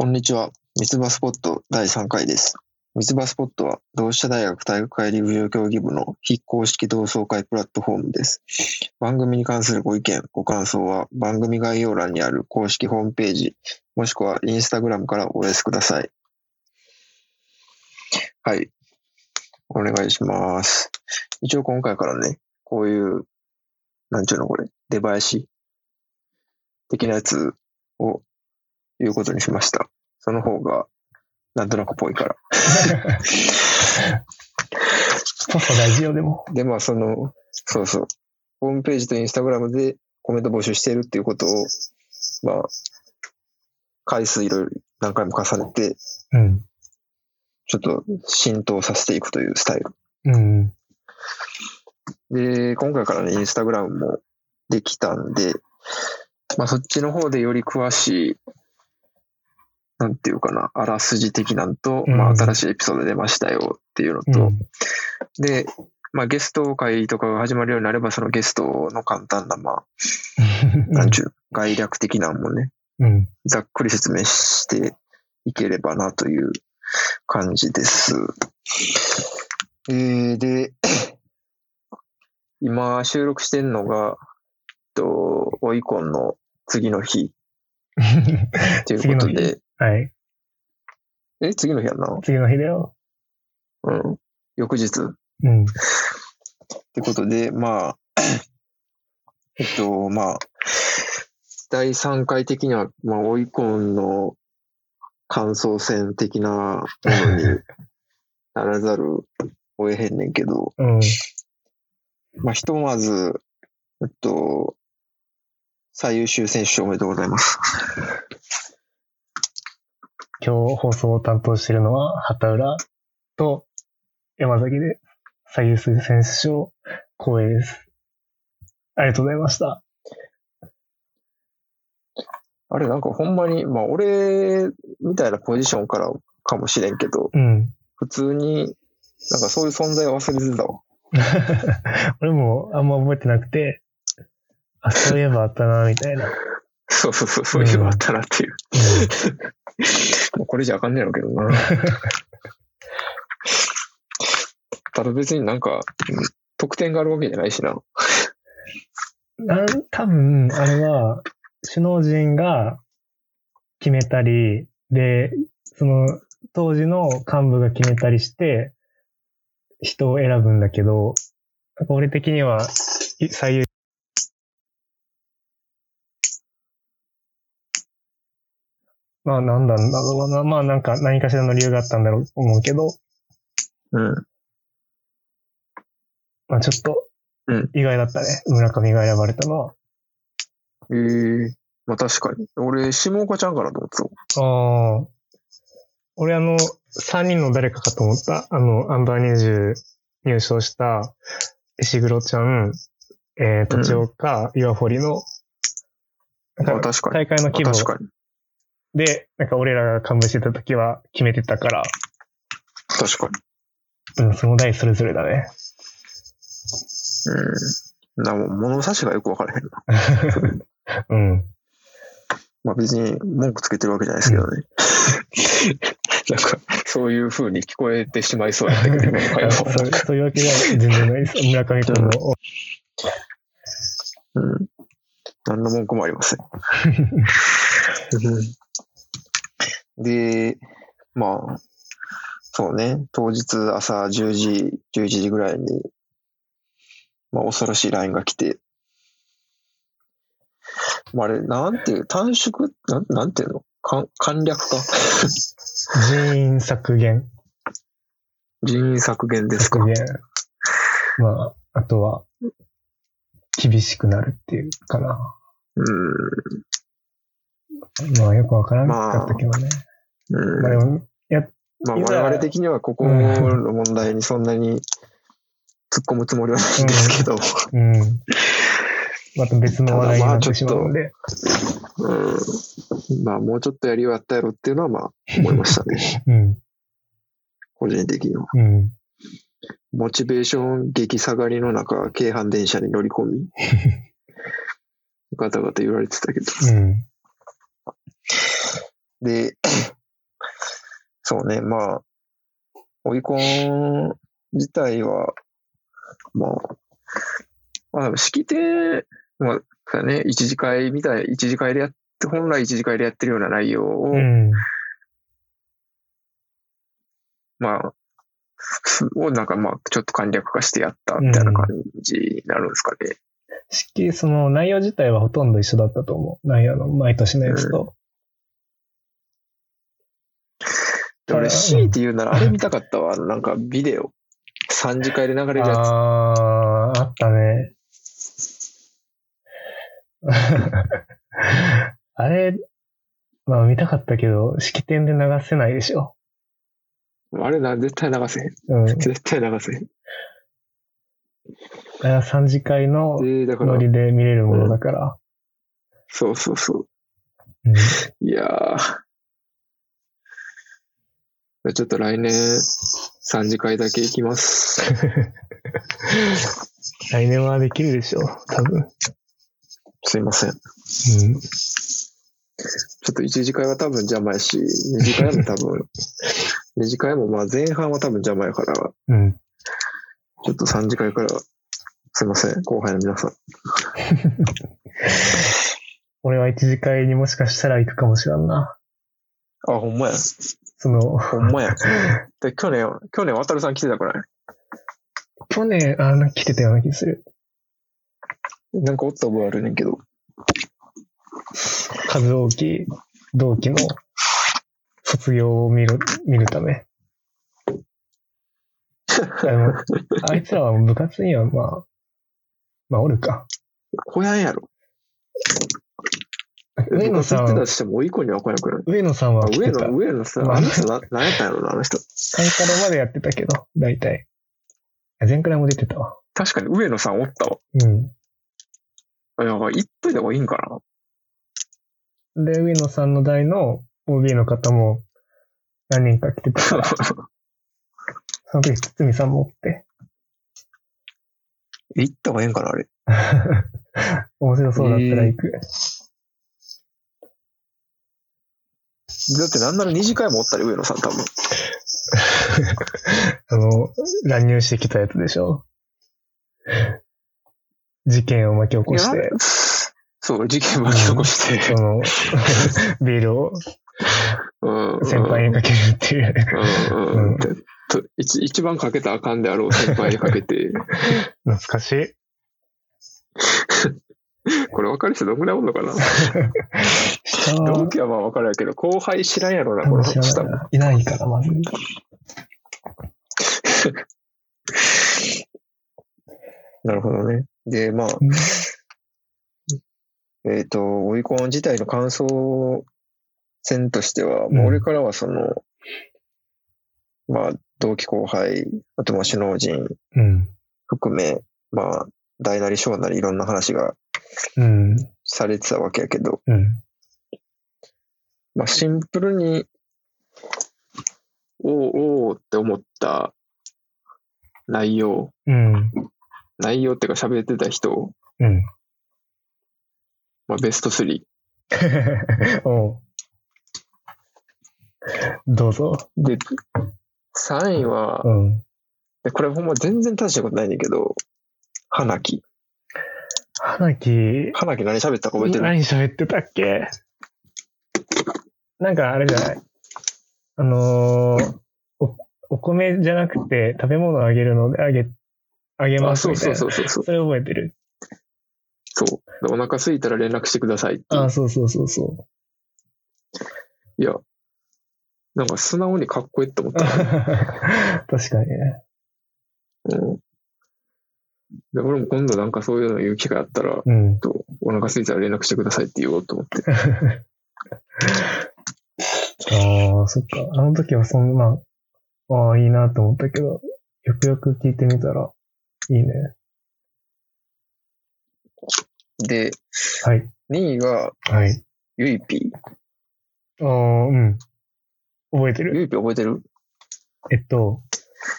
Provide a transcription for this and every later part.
こんにちは。三つ葉スポット第3回です。三つ葉スポットは同志社大学体育会陸上競技部の非公式同窓会プラットフォームです。番組に関するご意見、ご感想は番組概要欄にある公式ホームページ、もしくはインスタグラムからお寄せください。はい。お願いします。一応今回からね、こういう、なんちゅうのこれ、出囃子的なやつを言うことにしました。その方が、なんとなくぽいから。そうそう、大事よ、でも。で、まあ、その、そうそう。ホームページとインスタグラムでコメント募集しているっていうことを、まあ、回数いろいろ何回も重ねて、うん。ちょっと浸透させていくというスタイル。うん。で、今回からね、インスタグラムもできたんで、まあ、そっちの方でより詳しい、なんていうかな、あらすじ的なんと、うんまあ、新しいエピソード出ましたよっていうのうと、ん。で、まあ、ゲスト会とかが始まるようになれば、そのゲストの簡単な、まあ、なんちゅう、概略的なのもね、うん。ざっくり説明していければなという感じです。えー、で、今収録してんのが、えっと、オイコンの次の日 ということで、はい。え、次の日やんな次の日だよ。うん。翌日うん。ってことで、まあ、えっと、まあ、第3回的には、まあ、オイコンの感想戦的なものにならざるを得へんねんけど、うん。まあ、ひとまず、えっと、最優秀選手賞おめでとうございます。今日放送を担当しているのは、畑浦と山崎で最優秀選手賞光栄です。ありがとうございました。あれ、なんかほんまに、まあ、俺みたいなポジションからかもしれんけど、うん。普通に、なんかそういう存在を忘れてたわ。俺もあんま覚えてなくて、あ、そういえばあったな、みたいな。そうそうそう、そういうのあったなっていう。もうこれじゃあかんねやろうけどな。ただ別になんか、うん得点があるわけじゃないしな。なん多分、あれは、首脳陣が決めたり、で、その、当時の幹部が決めたりして、人を選ぶんだけど、俺的には、い最優まあ、なんだんだろうな。まあ、なんか、何かしらの理由があったんだろうと思うけど、うん。まあ、ちょっとうん、意外だったね。村上が選ばれたのは。ええまあ確かに。俺、下岡ちゃんかなと思ってたわああ。俺あの、3人の誰かかと思った。あの、アンダー20入賞した石黒ちゃん、えー、とちおか、岩堀の、あ確かに。大会の規模あ確かに。で、なんか俺らが幹部してた時は決めてたから、確かうん、その代それぞれだね。に。うん。な、もう物差しがよくわからへんな。うん。まあ別に文句つけてるわけじゃないですけどね。なんか、そういう風に聞こえてしまいそうやったけど、今の会話そうそういうわけじゃ全然ないです。村上君も。うん。何の文句もありません。で、まあ、そうね、当日朝10時、11時ぐらいに、まあ恐ろしい LINE が来て、まああれ、なんていう、短縮？なんなんていうの？か簡略化？人員削減。人員削減ですか？削減。まあ、あとは、厳しくなるっていうかな。うん。まあよくわからなかったけどね。うんまあでも、や、まあ我々的にはここの問題にそんなに突っ込むつもりはないんですけど、うん。また別の話題になってしまうので。うん。まあもうちょっとやりようやったやろっていうのはまあ思いましたね。うん。個人的には。うん。モチベーション激下がりの中、京阪電車に乗り込み、ガタガタ言われてたけど。うん。で、そうね、まあ、追い込ん自体は、まあ、まあ、式典、まあ、だね、一次会みたい、一次会でやって、本来一次会でやってるような内容を、うん。まあ、をなんかまあ、ちょっと簡略化してやったみたいな感じになるんですかね。式、その内容自体はほとんど一緒だったと思う。内容の毎年のやつと。で俺、強いて言うなら、あれ見たかったわ。あのなんかビデオ。3次会で流れるやつ。あー、あったね。あれ、まあ見たかったけど、式典で流せないでしょ。あれな、絶対流せへん。うん。絶対流せへん。あれは3次会のノ、リで見れるものだから。そうそうそう。うんいやー。ちょっと来年、3次会だけ行きます。来年はできるでしょう、多分。すいません。ちうん。ょっと1次会は多分邪魔やし、2次会も多分、2次会もまあ前半は多分邪魔やから、ちうん。ょっと3次会から、すいません、後輩の皆さん。俺は一次会にもしかしたら行くかもしれんな。あ、ほんまや。その、ほんまや。で、去年、去年、渡るさん来てたから、去年、あの、来てたような気がする。なんかおった覚えあるねんけど。数多き同期の卒業を見る、見るため。でも あいつらは部活にはまあ、まあおるか。小屋んやろ。上野さんってたとしても、おいこには来なくない。上野さんはあ上来てた。野、上野さ、まああの人な、何やったんやろな、あの人。サンカロまでやってたけど、大体。前くらいも出てたわ。確かに上野さんおったわ。うん。あやばい、行っといた方がいいんかな。で、上野さんの代の OB の方も何人か来てたから、その時、堤さんもおって。行った方がいいんかな、あれ。面白そうだったら行く。だってなんなら二次会もおったり、上野さん多分。あの、乱入してきたやつでしょ？事件を巻き起こして、そう、事件巻き起こして。その、ビールをうん。先輩にかけるっていう。一一番かけたらあかんであろう先輩にかけて、懐かしい。これ分かる人どんぐらいおんのかな？同期はまあ分かるやけど、後輩知らんやろな、多この下ないな。いから、まず。なるほどね。で、まあ、うんえっ、と、オリコン自体の感想戦としては、うんまあ俺からはその、まあ、同期後輩、あとまあ首脳陣うん。含め、まあ、大なり小なりいろんな話がうん。されてたわけやけど、うん。まあ、シンプルに、おおおーって思った内容、うん。内容っていうか喋ってた人、うん。まあ、ベスト3。おうどうぞ。で、3位は、うん。でこれほんま全然大したことないんだけど、花木。花木、花木何喋ったか覚えてる何喋ってたっけ？なんかあれじゃない？あのーお、お米じゃなくて食べ物をあげるのであげ、あげまあ、そうそすみたいうな。そうそうそう。それ覚えてる。そう。でお腹空いたら連絡してくださいっていうあ、そうそうそうそいや、なんか素直にかっこいいって思っう。た。確かにね。うん。で、俺も今度なんかそういうの言う機会あったら、うん。とお腹空いたら連絡してくださいって言おうと思って。ああ、そっか。あの時はそんな、ああ、いいなと思ったけど、よくよく聞いてみたら、いいね。で、はい。2位が、はい。ゆいぴー？ああ、うん。覚えてるゆいぴー覚えてる？えっと、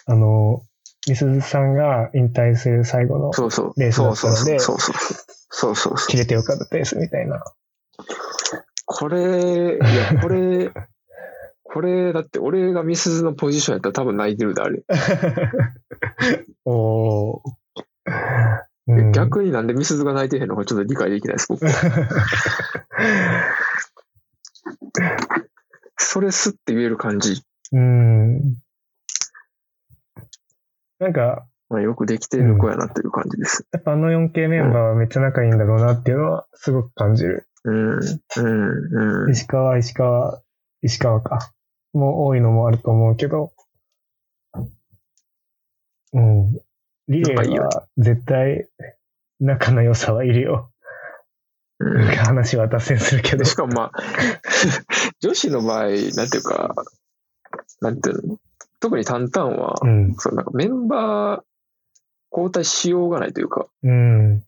あの、みすずさんが引退する最後の。レースだったのでそうそうそうそう。そうそうそう。切れてよかったですみたいな。これ、いや、これ、これ、だって俺がミスズのポジションやったら多分泣いてるで、あれ。おうん逆になんでミスズが泣いてへんのかちょっと理解できないです、僕。それすって言える感じ。うん。なんか、まあ、よくできてる子やなっていう感じです。やっぱあの 4K メンバーはめっちゃ仲いいんだろうなっていうのはすごく感じる。うん、うん、うん。石川、石川、石川か。もう多いのもあると思うけど。うん。リレーは絶対仲の良さはいるよ。うん話は脱線するけどで。しかもまあ、女子の場合、なんていうか、なんていうの、特にタンタンは、うん。そうなんかメンバー交代しようがないというか、うん。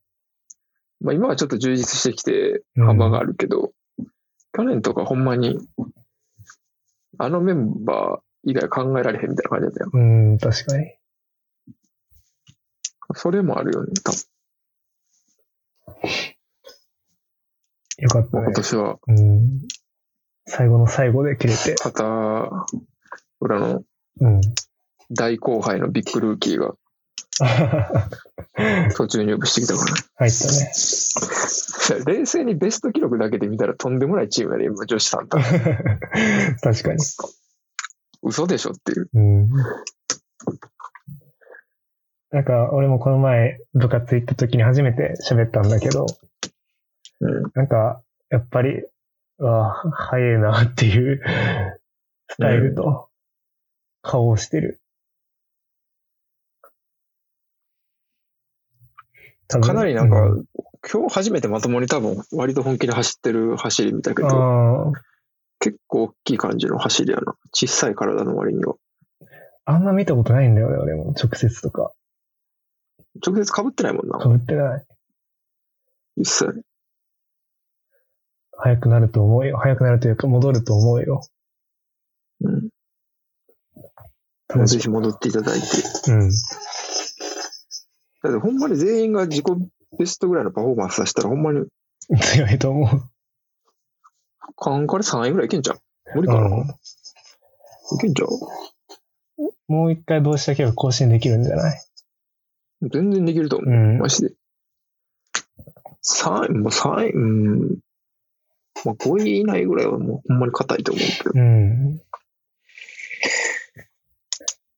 まあ今はちょっと充実してきてうん幅があるけど、去年とかほんまに、あのメンバー以外考えられへんみたいな感じだったよ。うん、確かに。それもあるよね、多分。よかったね今。年は、うん。最後の最後で切れて。旗裏のうん。大後輩のビッグルーキーが 途中入部してきたから。入ったね。冷静にベスト記録だけで見たらとんでもないチームやね、今、女子さんと。確かに。嘘でしょっていう。うん。なんか、俺もこの前部活行った時に初めて喋ったんだけど、うん。なんか、やっぱり、うわ早いなっていうスタイルと顔をしてる。かなりなんか、う今日初めてまともに多分割と本気で走ってる走り見たけど、あ結構大きい感じの走りやな。小さい体の割には。あ、あんま見たことないんだよね、俺も。直接とか。直接被ってないもんなか。ぶってない。実際。早くなると思うよ。早くなるというか、戻ると思うよ。うん。楽しぜひ戻っていただいて。うん。だってほんまに全員が自己ベストぐらいのパフォーマンスさせたらほんまに、強いと思う。カンカレ3位ぐらいいけんじゃん。無理かな、うんいけんじゃんもう一回どうしたけど更新できるんじゃない？全然できると思う。うん。マジで。3位、もう3位、うん。まあ5位以内ぐらいはもうほんまに硬いと思うけど。うん。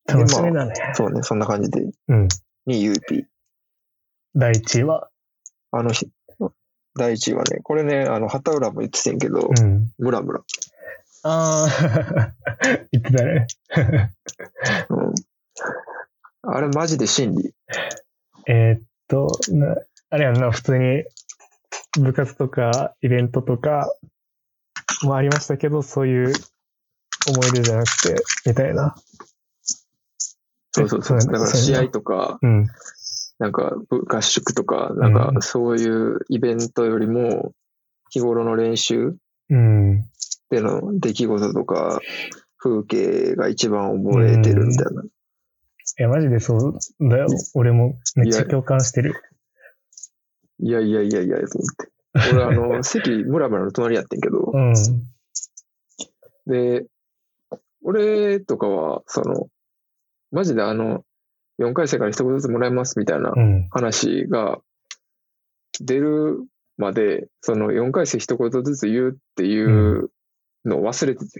楽しみだね。そうね、そんな感じで。うん。2位 UP。第1位は？あの日、第1位はね、これね、あの、旗浦も言ってたんやけど、うん。ムラムラ。ああ、言ってたね。うん。あれマジで真理。えーっと、なあれやんな、普通に部活とかイベントとかもありましたけど、そういう思い出じゃなくて、みたいな。そうそうそう。だだから試合とか、うん。なんか部合宿とか、なんうんかそういうイベントよりも、日頃の練習うん。での出来事とか、風景が一番覚えてるみたいな。いや、マジでそうだよ。俺もめっちゃ共感してる。いやいやいやいや、と思って。俺、あの、席、ムラムラの隣やってんけどう、ん。で、俺とかは、その、マジであの、4回生から一言ずつもらいますみたいなうん。話が出るまで、その4回生一言ずつ言うっていうのを忘れてて。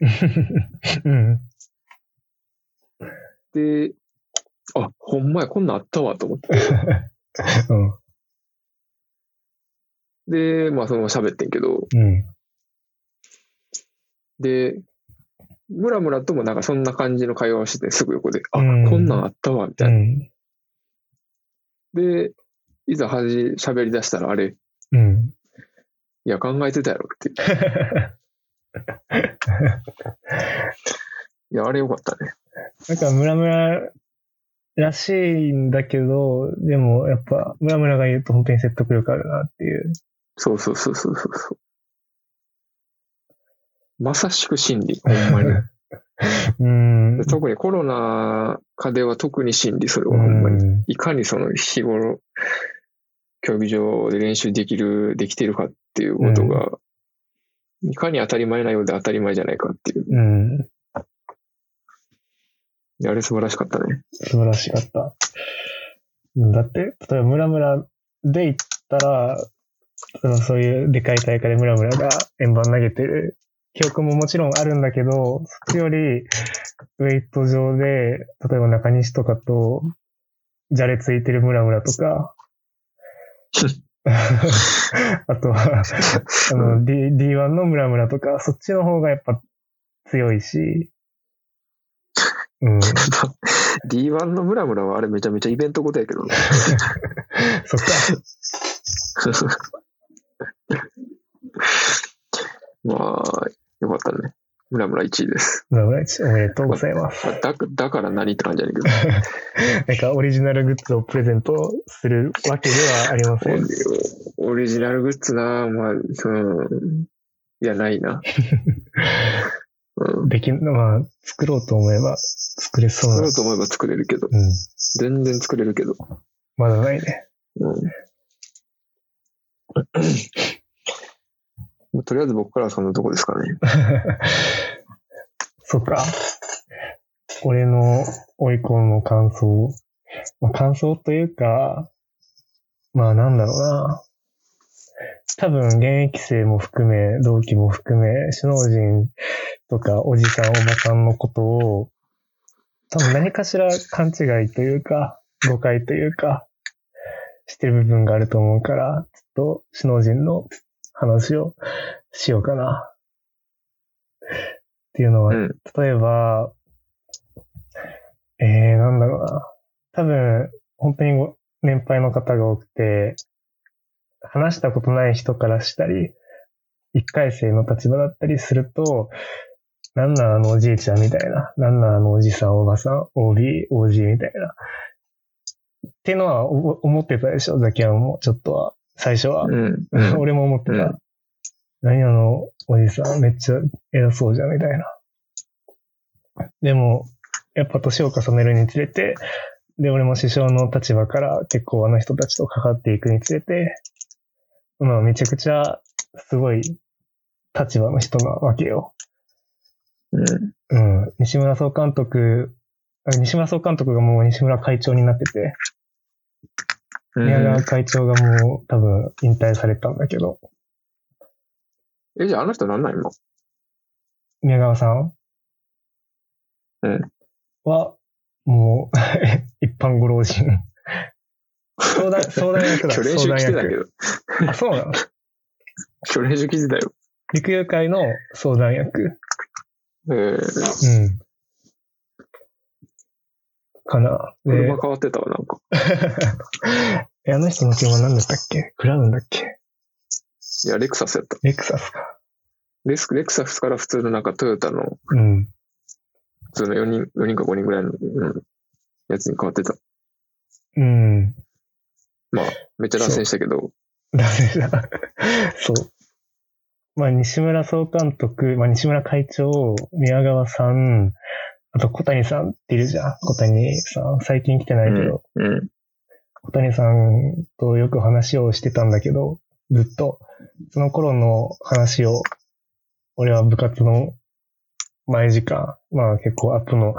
うん。で、あ、ほんまや、こんなんあったわと思って。うん。で、まあそのまま喋ってんけど、うん。で、ムラムラともなんかそんな感じの会話をしてて、すぐ横で、あ、うんこんなんあったわ、みたいな。うん。で、いざはじ、喋り出したらあれ、うん。いや、考えてたやろって。いや、あれよかったね。なんか、ムラムラらしいんだけど、でも、やっぱ、ムラムラが言うと本当に説得力あるなっていうそうそうそうそうそう。まさしく真理、ほんまに。うん。で特にコロナ禍では特に真理、それはうほんまに。ん。いかにその日頃、競技場で練習できる、できてるかっていうことが、いかに当たり前なようで当たり前じゃないかっていう。うん。あれ素晴らしかったね。素晴らしかった。うんだって、例えばムラムラで行ったら、そのそういうでかい大会でムラムラが円盤投げてる記憶ももちろんあるんだけど、そっちよりウェイト上で、例えば中西とかと、じゃれついてるムラムラとか、あとは、あの、D、D1 のムラムラとか、そっちの方がやっぱ強いし、うん。D1 のムラムラはあれめちゃめちゃイベントことやけどね。そっか。まあ、よかったね。ムラムラ1位です。ムラムラ一おめでとうございます。まあだだから何って感じやねんけど。なんかオリジナルグッズをプレゼントするわけではありません。オオリジナルグッズなまあ、うん。いや、ないな。うん。できん、まあ、作ろうと思えば作れそうな作ろう。と思えば作れるけど。うん。全然作れるけど。まだないね。うん。とりあえず僕からはそんなとこですかね。そっか。俺の追い込むの感想。まあ、感想というか、まあなんだろうな。多分現役生も含め、同期も含め、首脳陣とかおじさんおばさんのことを、多分何かしら勘違いというか、誤解というか、してる部分があると思うから、ちょっと首脳陣の話をしようかな。っていうのは、うん。例えば、えー、なんだろうな。多分、本当にご年配の方が多くて、話したことない人からしたり、一回生の立場だったりすると、なんなんあのおじいちゃんみたいな、なんなんあのおじさんおばさん、OB、OG みたいな。っていうのはお思ってたでしょ、ザキヤンも、ちょっとは。最初は。うん。うん。俺も思ってた。うん何あの、おじさん、めっちゃ偉そうじゃん、みたいな。でも、やっぱ年を重ねるにつれて、で、俺も師匠の立場から結構あの人たちと関わっていくにつれて、まあめちゃくちゃすごい立場の人なわけよ。うん。うん。西村総監督、あ西村総監督がもう西村会長になってて、うん宮川会長がもう多分引退されたんだけど、え、じゃああの人なんなん今？宮川さんうん。は、もう、一般ご老人。相談、相談役だ。今日練習相談来てたけ役。ど。あ、そうなの？今日練習来てたよ。陸遊会の相談役。えー、うん。かな。で車、変わってたわ、なんか。えあの人の車何だったっけ？クラウンだっけ？いや、レクサスやった。レクサスか。レスレクサスから普通のなんかトヨタの、うん。普通の4人、4人か5人ぐらいの、うん、やつに変わってた。うん。めっちゃ脱線したけど、ダメだ。そう。まあ、西村総監督、まあ、西村会長、宮川さん、あと小谷さんっているじゃん。小谷さん。最近来てないけど、うん。小谷さんとよく話をしてたんだけど、ずっと、その頃の話を、俺は部活の前時間、まあ結構アップの、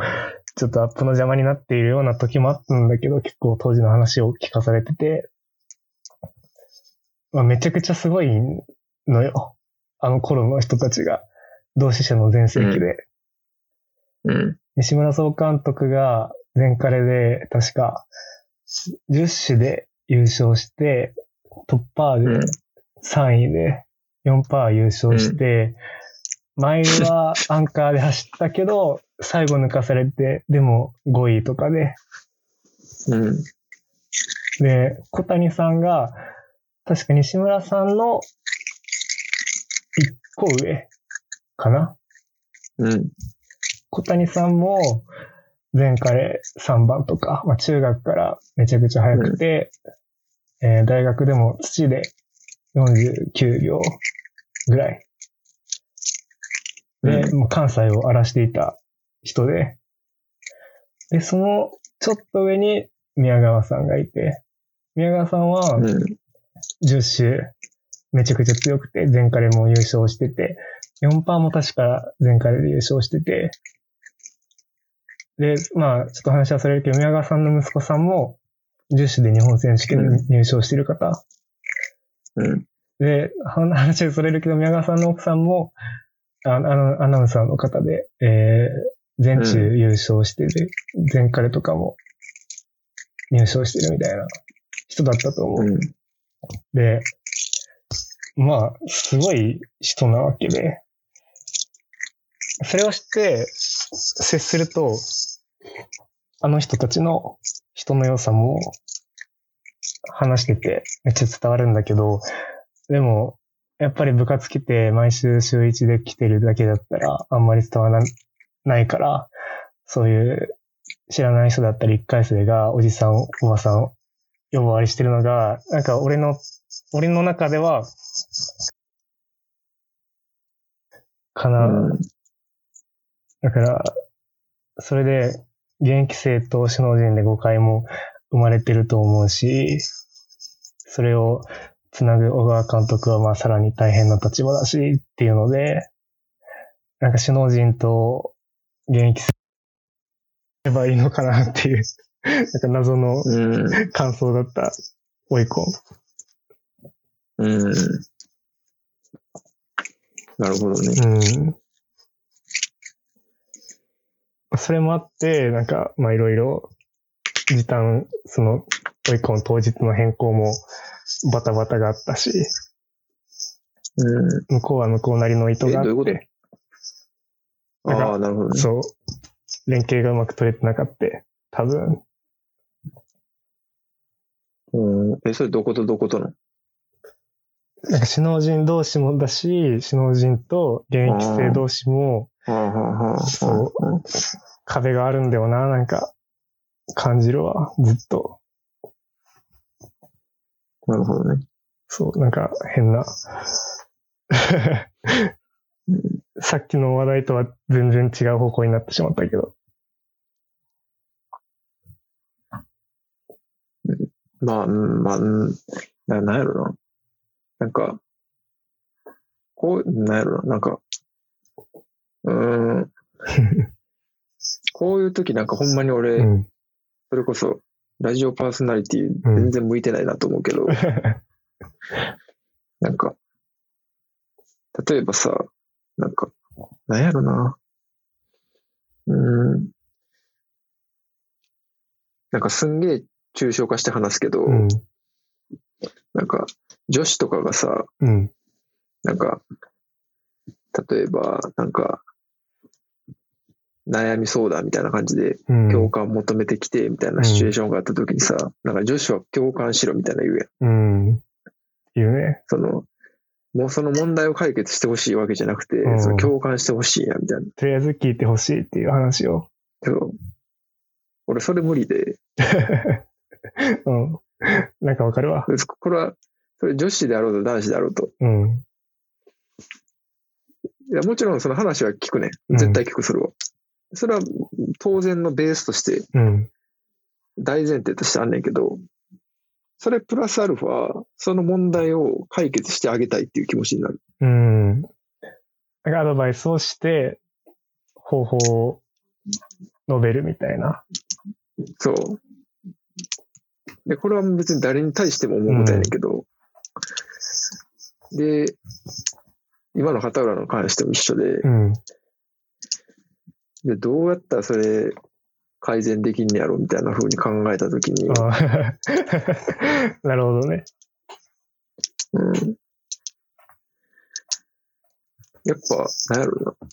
ちょっとアップの邪魔になっているような時もあったんだけど、結構当時の話を聞かされてて、まあめちゃくちゃすごいのよ。あの頃の人たちが、同志社の全盛期で。うん。西村総監督が前カレで確か10種で優勝して、トッパーうんで3位で4パー優勝して、前は アンカーで走ったけど、最後抜かされて、でも5位とかで、うん。で、小谷さんが、確か西村さんの1個上かなうん。小谷さんも、前回3番とか、まあ、中学からめちゃくちゃ速くて、えー大学でも土で49秒ぐらい。で、うもう関西を荒らしていた人で、で、そのちょっと上に宮川さんがいて、宮川さんはうん。10周めちゃくちゃ強くて、前回も優勝してて、4%も確か前回で優勝してて、で、まあ、ちょっと話はそれるけど、宮川さんの息子さんも、女子で日本選手権に入賞してる方。うん。で、話はそれるけど、宮川さんの奥さんも、ああの、アナウンサーの方で、えー、全中優勝してて、全カレとかも入賞してるみたいな人だったと思う。うん。で、まあ、すごい人なわけで、それを知って接すると、あの人たちの人の良さも話しててめっちゃ伝わるんだけど、でも、やっぱり部活来て毎週週一で来てるだけだったらあんまり伝わらないから、そういう知らない人だったり一回生がおじさん、おばさん呼ばわりしてるのが、なんか俺の、俺の中では、かな。だから、それで、現役生と首脳陣で誤解も生まれてると思うし、それをつなぐ小川監督はまあさらに大変な立場だしっていうので、なんか首脳陣と現役生ればいいのかなっていう、なんか謎のうん。感想だった、オイコン。うん。なるほどね。うん。それもあって、なんか、まあいろいろ、時短、その、オイコン当日の変更もバタバタがあったし、うん。向こうは向こうなりの意図があえどういうこと？って、なんかああ、なるほどね。そう、連携がうまく取れてなかった。多分、うん。え、それどことどことの？なんか首脳陣同士もだし、首脳陣と現役生同士も。そう壁があるんだよな、なんか、感じるわ、ずっと。なるほどね。そう、なんか変な。さっきの話題とは全然違う方向になってしまったけど。まあ、うん、まあ、うん。ななんやろな。なんか、こう、なんやろな。なんか、うーん。いう時なんかほんまに俺、うん。それこそ、ラジオパーソナリティうん全然向いてないなと思うけど、なんか、例えばさ、なんか、なんやろな。うーん。なんかすんげえ抽象化して話すけど、うん。なんか、女子とかがさ、うん。なんか、例えば、なんか、悩み相談みたいな感じでうん。共感求めてきてみたいなシチュエーションがあった時にさ、なんか女子は共感しろみたいな言うやん。うん。言うね。その、もうその問題を解決してほしいわけじゃなくて、うんその共感してほしいやみたいな。とりあえず聞いてほしいっていう話を。そう俺それ無理で、うん。なんかわかるわ。これは、それ女子であろうと男子であろうと。うん。いや、もちろんその話は聞くね。うん絶対聞く、それは。それは当然のベースとして、うん。大前提としてあんねんけど、それプラスアルファ、その問題を解決してあげたいっていう気持ちになる。うん。なんかアドバイスをして、方法を述べるみたいな。そう。で、これは別に誰に対しても思うことやねんけど、で、今の片浦の関しても一緒で、うん。で、どうやったらそれ改善できんねやろみたいな風に考えたときに、あ なるほどね。うん。やっぱ、なんやろな。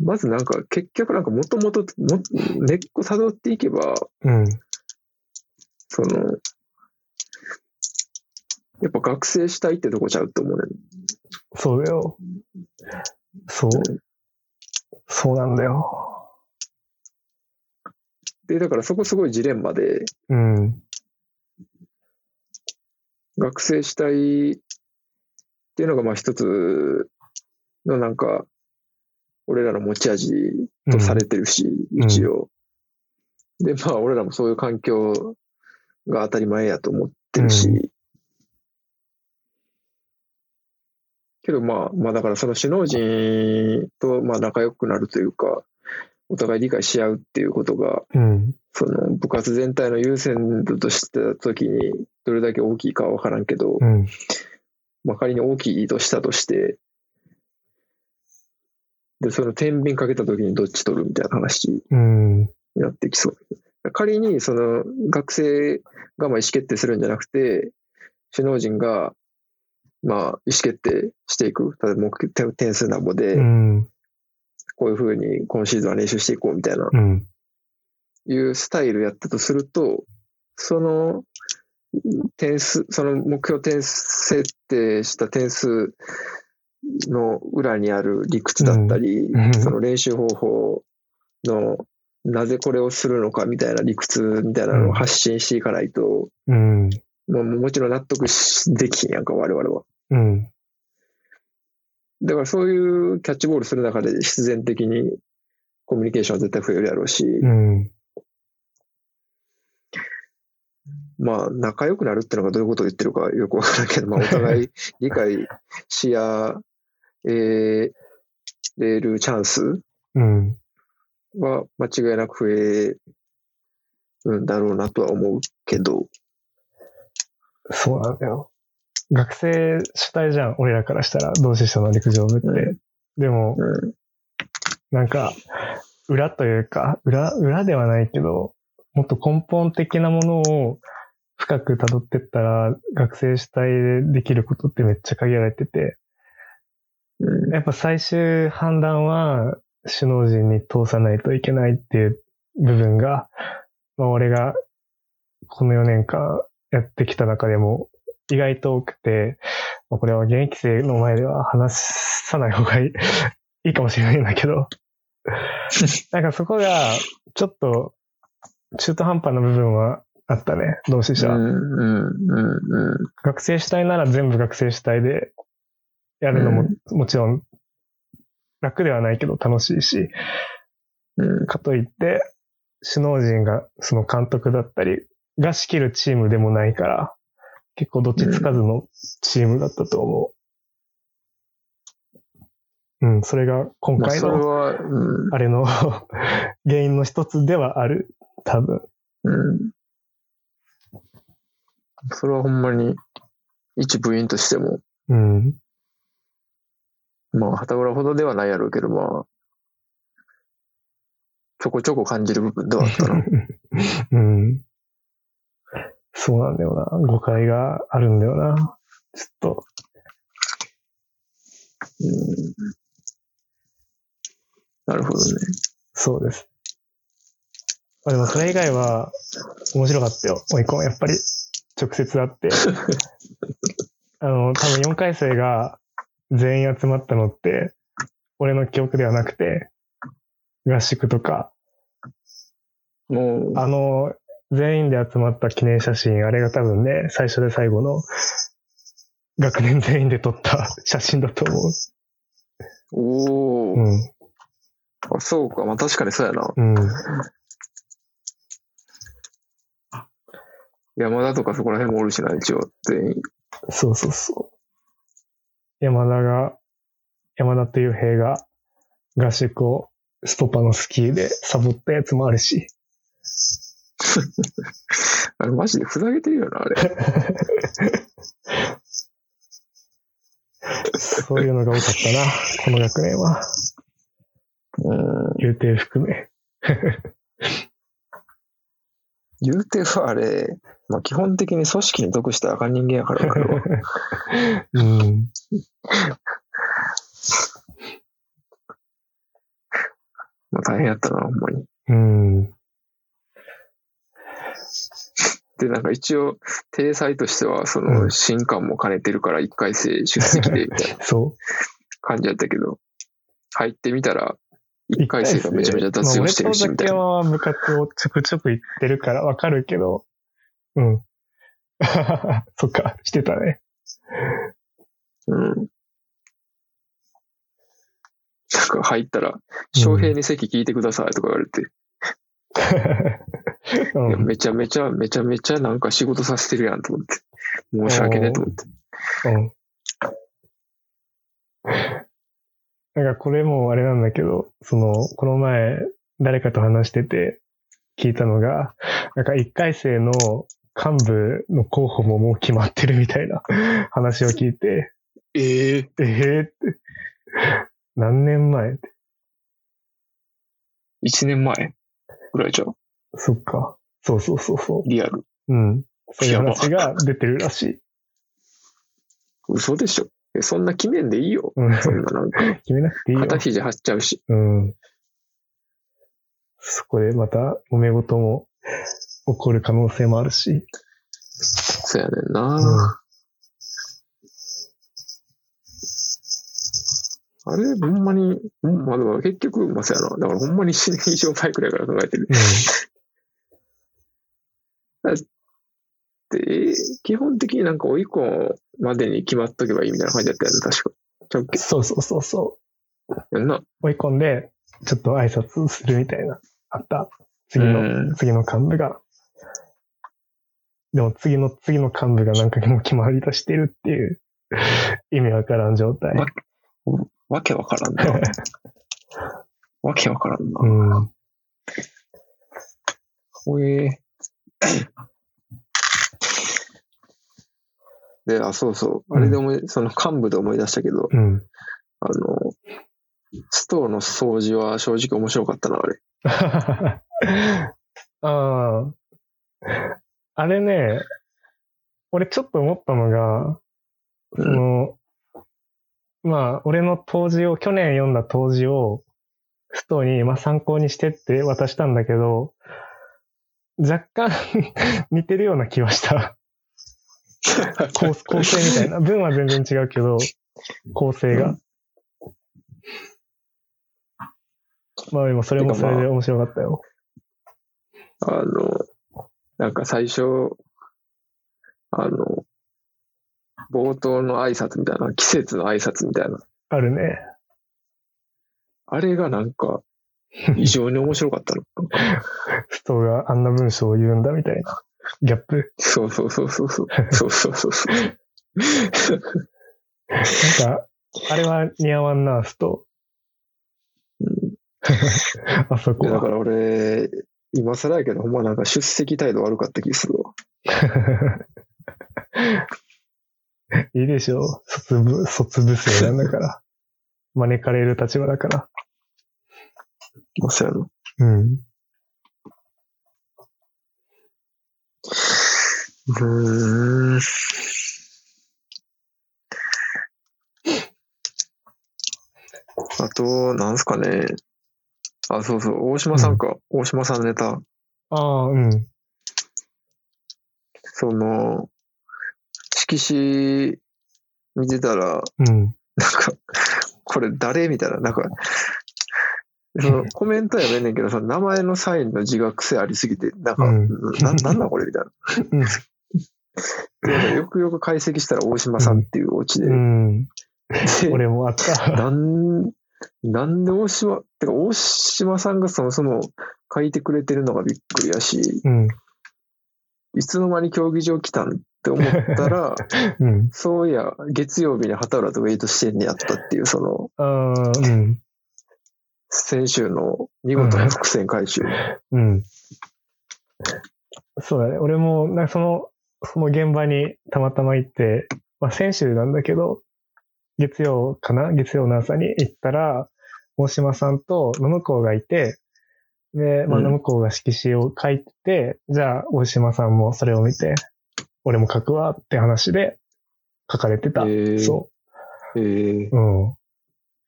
まずなんか、結局なんかもともと、も根っこ辿っていけば、うん。その、やっぱ学生したいってとこちゃうと思うねん。そうだよ。そう。そうなんだよ。で、だからそこすごいジレンマで、うん。学生したいっていうのがまあ一つのなんか、俺らの持ち味とされてるし、ん一応。で、まあ俺らもそういう環境が当たり前やと思ってるし、けどまあ、まあだからその首脳陣とまあ仲良くなるというか、お互い理解し合うっていうことが、うん。その部活全体の優先度としたときにどれだけ大きいかは分からんけど、うん。まあ仮に大きいとしたとして、で、その天秤かけたときにどっち取るみたいな話うん。になってきそう。仮にその学生がまあ意思決定するんじゃなくて、首脳陣がまあ意思決定していく。例えば目標点点数なんぼで、うん。こういうふうに今シーズンは練習していこうみたいな、うん。いうスタイルやったとすると、その点数、その目標点設定した点数の裏にある理屈だったり、うんうんその練習方法のなぜこれをするのかみたいな理屈みたいなのを発信していかないと、うん。もうもちろん納得しできひんやんか、我々は。うん。だからそういうキャッチボールする中で必然的にコミュニケーションは絶対増えるやろうし、うん。まあ仲良くなるってのがどういうことを言ってるかよくわからんけど、まあ お互い理解し合えれるチャンスうん。は間違いなく増えるんだろうなとは思うけど、そうなんだよ。学生主体じゃん、俺らからしたら、同志社の陸上部って。うん。でも、うん、なんか、裏というか、裏、裏ではないけど、もっと根本的なものを深く辿ってったら、学生主体でできることってめっちゃ限られてて、うん、やっぱ最終判断は首脳陣に通さないといけないっていう部分が、まあ俺がこの4年間やってきた中でも意外と多くて、まあこれは現役生の前では話さない方がいい いいかもしれないんだけど、なんかそこがちょっと中途半端な部分はあったね、同志社。うん、うん、うん、学生主体なら全部学生主体でやるのも、もちろん楽ではないけど楽しいし、うん、かといって、首脳陣がその監督だったり、が仕切るチームでもないから、結構どっちつかずのチームだったと思う。うん、それが今まあ回の、あれの 原因の一つではある、多分。うん。それはほんまに、一部員としても、うん。まあ、旗裏ほどではないやろうけど、まあ、ちょこちょこ感じる部分ではあったな。うん。そうなんだよな。誤解があるんだよな。ちょっと。うん、なるほどね。そうです。まあでもそれ以外は面白かったよ。追い込ん、やっぱり直接会って。あの、多分4回生が全員集まったのって、俺の記憶ではなくて、合宿とか、もう、あの、全員で集まった記念写真、あれが多分ね、最初で最後の学年全員で撮った 写真だと思う。おー、うん。あそうか。まあ確かにそうやな。うん。山田とかそこら辺もおるしな、一応、全員。そうそうそう。山田が、山田という兵が合宿をストパのスキーでサボったやつもあるし。あれマジでふざけてるよな、あれ。そういうのが多かったな、この学年は。うん。言うて含め。言うてはあれ、まあ基本的に組織に属したらあかん人間やからうん。まあ大変やったな、ほんまに。うん。で、なんか一応、体裁としては、そうの、ん新刊も兼ねてるから、一回生出席で、みたいな そ感じやったけど、入ってみたら、う。一回生がめちゃめちゃ雑用してるし、まあみたいな。は部活をちょくちょく行ってるからわかるけど、うん。そっか、してたね。うん。なんか入ったら、翔平に席聞いてくださいとか言われて、うん。めちゃめちゃ、めちゃめちゃなんか仕事させてるやんと思って。申し訳ねえと思って。うん。なんかこれもあれなんだけど、その、この前、誰かと話してて、聞いたのが、なんか一回生の幹部の候補ももう決まってるみたいな 話を聞いて、ええええって、何年前一年前ぐらいじゃん。そっか。そうそうそうそリアル。う。うん。そういう話が出てるらしい。嘘でしょ。えそんな決めんでいいよ。うん。そんななんか、決めなくていいよ。肩肘張っちゃうし。うん。そこでまた揉め事も起こる可能性もあるし。そうやねんな。うん。あれ、ほんまに、うんまあ、結局、まあ、そうやな。だからほんまに1年以上前くらいから考えてる。で、えー基本的になんか追い込むまでに決まっとけばいいみたいな感じだったよね、確か。そうそうそうそう。やんな。追い込んで、ちょっと挨拶するみたいな、あった。次の、うん次の幹部が。でも次の、次の幹部がなんかもう決まりとしてるっていう、意味わからん状態。わわけわからんな。わけわからんな。うん。ほえで、あ、そうそう。あれで思い、その幹部で思い出したけど、うん。あの、ストーの掃除は正直面白かったな、あれ。ああ。あれね、俺ちょっと思ったのが、その、まあ、俺の当時を、去年読んだ当時を、ストに、まあ参考にしてって渡したんだけど、若干 似てるような気はした。構構成みたいな。文は全然違うけど、構成が。まあでもそれもそれで面白かったよ。あの、なんか最初、あの、冒頭の挨拶みたいな、季節の挨拶みたいな。あるね。あれがなんか、異常に面白かったの。ストがあんな文章を言うんだみたいな。ギャップ？そうそうそうそうそう。そうそうそうそう。なんか、あれは似合わんな、スト。うんあそこだから俺、今更やけど、ほんまなんか出席態度悪かった気するわ。いいでしょう。卒部、卒部生なんだから。招かれる立場だから。まあ、そうやな。うん。うーん。あと、なんすかね。あ、そうそう、大島さんか。大島さんのネタ。ああ、うん。その、色紙見てたら、うん。なんか、これ誰？みたいな、なんか、そのコメントやめんねんけど、その名前のサインの字が癖ありすぎて、なんか、うんななんだこれみたいな。うんでよくよく解析したら大島さんっていうオチで、うん。で俺もあった。なん、なんで大島、てか大島さんがそもそも書いてくれてるのがびっくりやし、うん。いつの間に競技場来たんって思ったら、うん。そういや、月曜日に畑浦とウェイトしてんねやったっていう、その、うん。先週の見事な伏線回収。うん。そうだね。俺も、なんかその、その現場にたまたま行って、まあ先週なんだけど、月曜かな？月曜の朝に行ったら、大島さんと野向こうがいて、で、まあうん野向こうが色紙を書いてて、じゃあ大島さんもそれを見て、俺も書くわって話で書かれてた。へーそえーう。うん。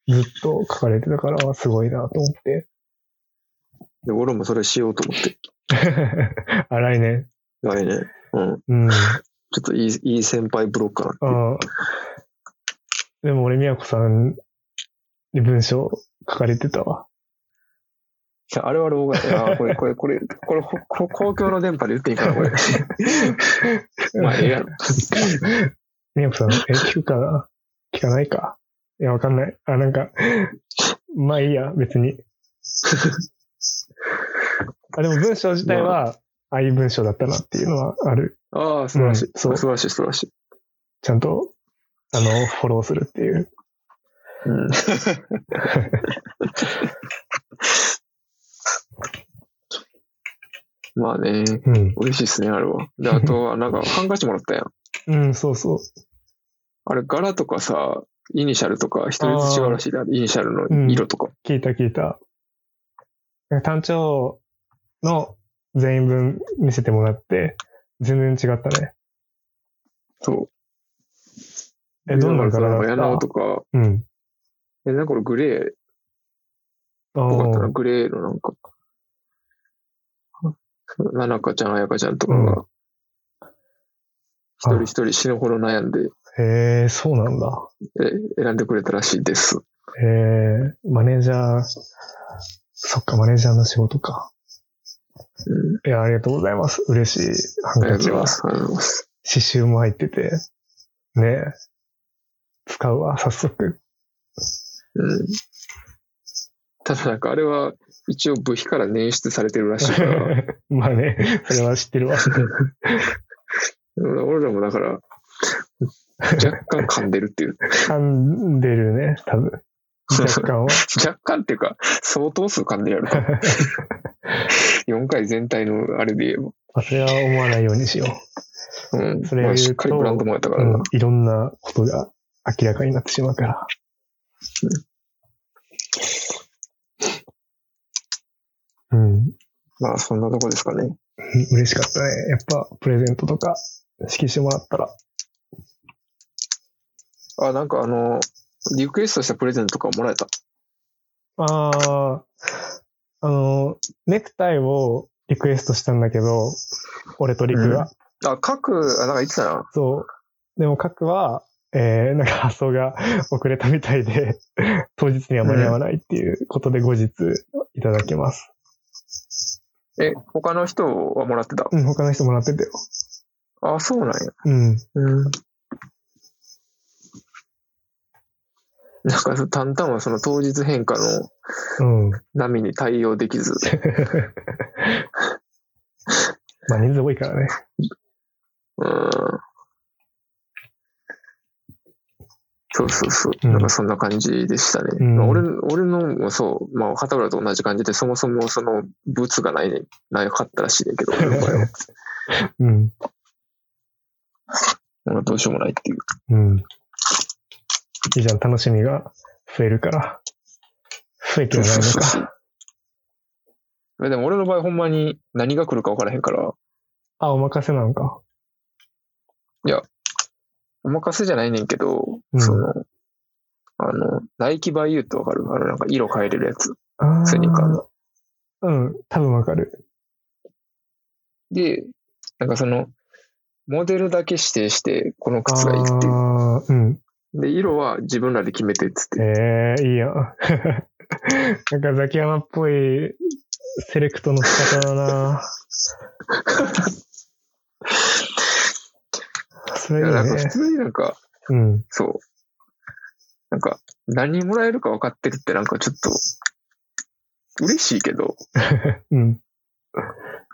ずっと書かれてたから、すごいなと思って。で俺もそれしようと思って。あ、来年。来年。うん。うん。ちょっといい、いい先輩ブロックかなって。ああ。でも俺、宮子さんに文章書かれてたわ。いやあれは老害。あーこれ、これ、これ、これ、ここ公共の電波で言っていいかな、これ。まあ、ええやろ。宮子さん、え、聞くかな？聞かないか？いや、わかんない。あ、なんか、まあいいや、別に。あ、でも文章自体は、ああいう文章だったなっていうのはある。ああ、素晴らしい。うんそう素晴らしい、素晴らしい。ちゃんと、あの、フォローするっていう。うん。まあね、うん。嬉しいっすね、あれは。で、あとは、なんか、ハンカチもらったやん。うん、そうそう。あれ、柄とかさ、イニシャルとか、一人ずつ違うらしいで、イニシャルの色とか。聞いた聞いた。単調の全員分見せてもらって、全然違ったね。そう。え、どんな柄だった？とか、うん。え、なんかこれグレーぽかったな。あ、グレーのなんか、ななかちゃん、あやかちゃんとかうんが、一人一人死ぬほど悩んで、へえ、そうなんだ。え選んでくれたらしいです。へえ、マネージャー、そっか、マネージャーの仕事か。うん。いや、ありがとうございます。嬉しいハンカチは。ありがとうございます。刺繍も入ってて、ねえ。使うわ、早速。うん。ただなんかあれは、一応部費から捻出されてるらしいから、まあね、それは知ってるわ。俺らもだから、若干噛んでるっていう。噛んでるね、多分。若干は。若干っていうか、相当数噛んでやると。4回全体のあれで言えば。まあそれは思わないようにしようん。それを言うとまあしっかりブランドもやったかう。らな。うん。いろんなことが明らかになってしまうから。うん。まあ、そんなとこですかね。うん嬉しかったね。やっぱ、プレゼントとか、指揮してもらったら。あ、なんかあの、リクエストしたプレゼントとかもらえた？ああ、あの、ネクタイをリクエストしたんだけど、俺とリクが。あ、各、あ、なんか言ってたな。そう。でも、各は、えー、なんか発送が遅れたみたいで、当日には間に合わないっていうことで後日いただきます。え、他の人はもらってた？うん、他の人もらってたよ。あ、そうなんや。うん。うん。なんか、タンタンはその当日変化のうん。波に対応できず、まあ人数多いからね。うん。そうそうそう。うんなんかそんな感じでしたね。うんまあ俺俺のもそう、まあ、片浦と同じ感じで、そもそもそのブーツがないね、なかったらしいねんけど、俺の場合は。うん。俺はどうしようもないっていう。うん。いいじゃん、楽しみが増えるから。増えてはないのか。えでも俺の場合ほんまに何が来るか分からへんから、あ、お任せなのか。お任せじゃないねんけど、うんその、あの、ナイキバイユーってわかる？あの、なんか色変えれるやつ。あスニーカーの。うん、多分わかる。で、なんかその、モデルだけ指定して、この靴がいいっていう。ああ、うん。で、色は自分らで決めてっつって。ええいいやん。なんかザキヤマっぽいセレクトの仕方だな。それいいねなんか普。通になんか、うん。そう。なんか、何もらえるか分かってるってなんかちょっと、嬉しいけど、うん。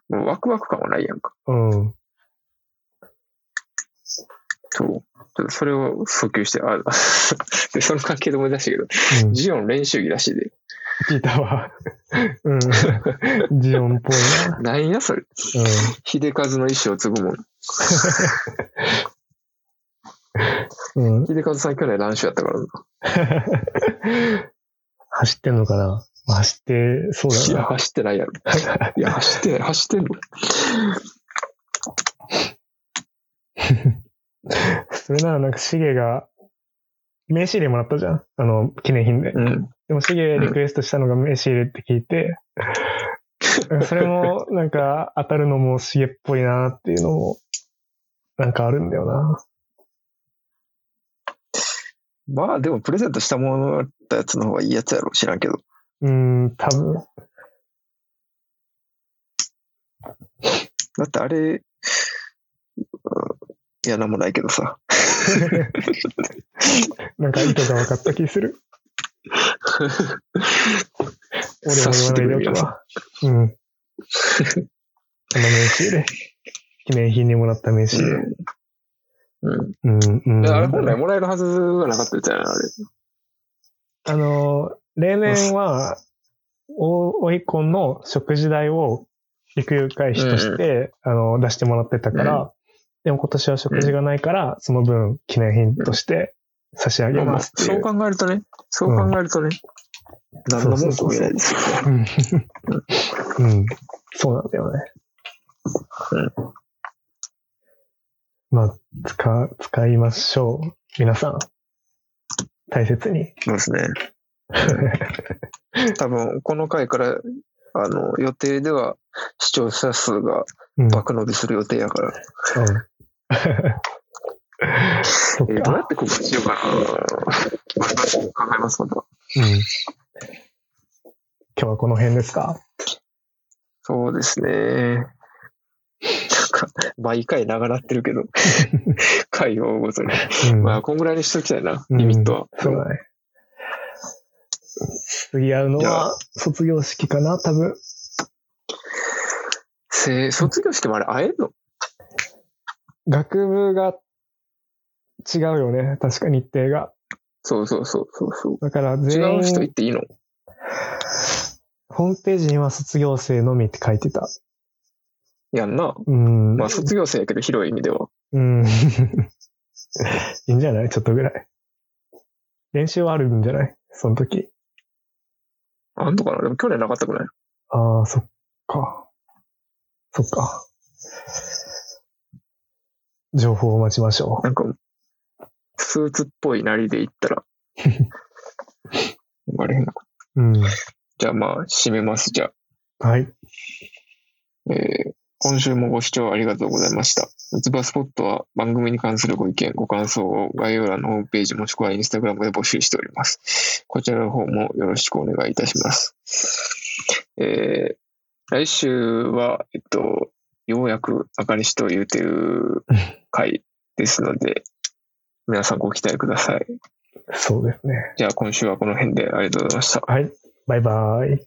もうワクワク感はないやんか。うん。そう。それを訴求して、あ、で、その関係で思い出したけど、うん。ジオン練習着らしいで。聞いたわ。うん。ジオンっぽいな。なんやそれ。うん。秀和の意志を継ぐもん。うん。秀和さん去年乱視やったからな。走ってんのかな？まあ走ってそういや、だな。走ってないやろ。いや、走ってない、走ってんの。それならなんかシゲが、名刺入れもらったじゃんあの、記念品で。うん。でもシゲリクエストしたのが名刺入れって聞いて、なんかそれもなんか当たるのもシゲっぽいなっていうのも、なんかあるんだよな。まあ、でもプレゼントしたものだったやつの方がいいやつやろ。知らんけど。うーん、多分。だってあれ、うんいや、なんもないけどさ。なんか意図が分かった気する。俺も言わないでおくわ。うん。あの名刺入れ。記念品にもらった名刺入れ。うん。うん、うん。あれ本来もらえるはずがなかったやつやな、あれ。あの、例年は、お、おいっ子の食事代を育遊会費として、あの、出してもらってたから、でも今年は食事がないから、その分記念品として差し上げますっていそうう。考えるとね、そう考えるとね、何の文句も言えないですよね。うん。うん。そうなんだよね。まあ、使、使いましょう。皆さん。大切に。そうですね。多分、この回から、あの、予定では視聴者数がうん。爆伸びする予定やから、うん えーどうやか。って告知しようかな。私も考えます、また。うん。今日はこの辺ですか？そうですね。なんか、毎回長なってるけど、回をごとに。うん。まあ、こんぐらいにしときたいな、うんリミットは。そうだね。次会うのは卒業式かな多分。せ卒業式もあれ会えんの？学部が違うよね。確か日程が。そうそうそうそうそう。だから全員違う人行っていいの？ホームページには卒業生のみって書いてた。やんな。うん。まあ、卒業生やけど広い意味では。うん。いいんじゃない？ちょっとぐらい。練習はあるんじゃない？その時。あんのかな？でも去年なかったくない？ああ、そっか。そっか。情報を待ちましょなんか、スーツっぽいなりで行ったら。バレへんな。う。うん。じゃあまあ、締めます。じゃあ。はい。えー今週もご視聴ありがとうございました。三つ葉スポットは番組に関するご意見、ご感想を概要欄のホームページもしくはインスタグラムで募集しております。こちらの方もよろしくお願いいたします。えー来週は、えっと、ようやくあかりしと言うてる 回ですので、皆さんご期待ください。そうですね。じゃあ今週はこの辺でありがとうございました。はい。バイバイ。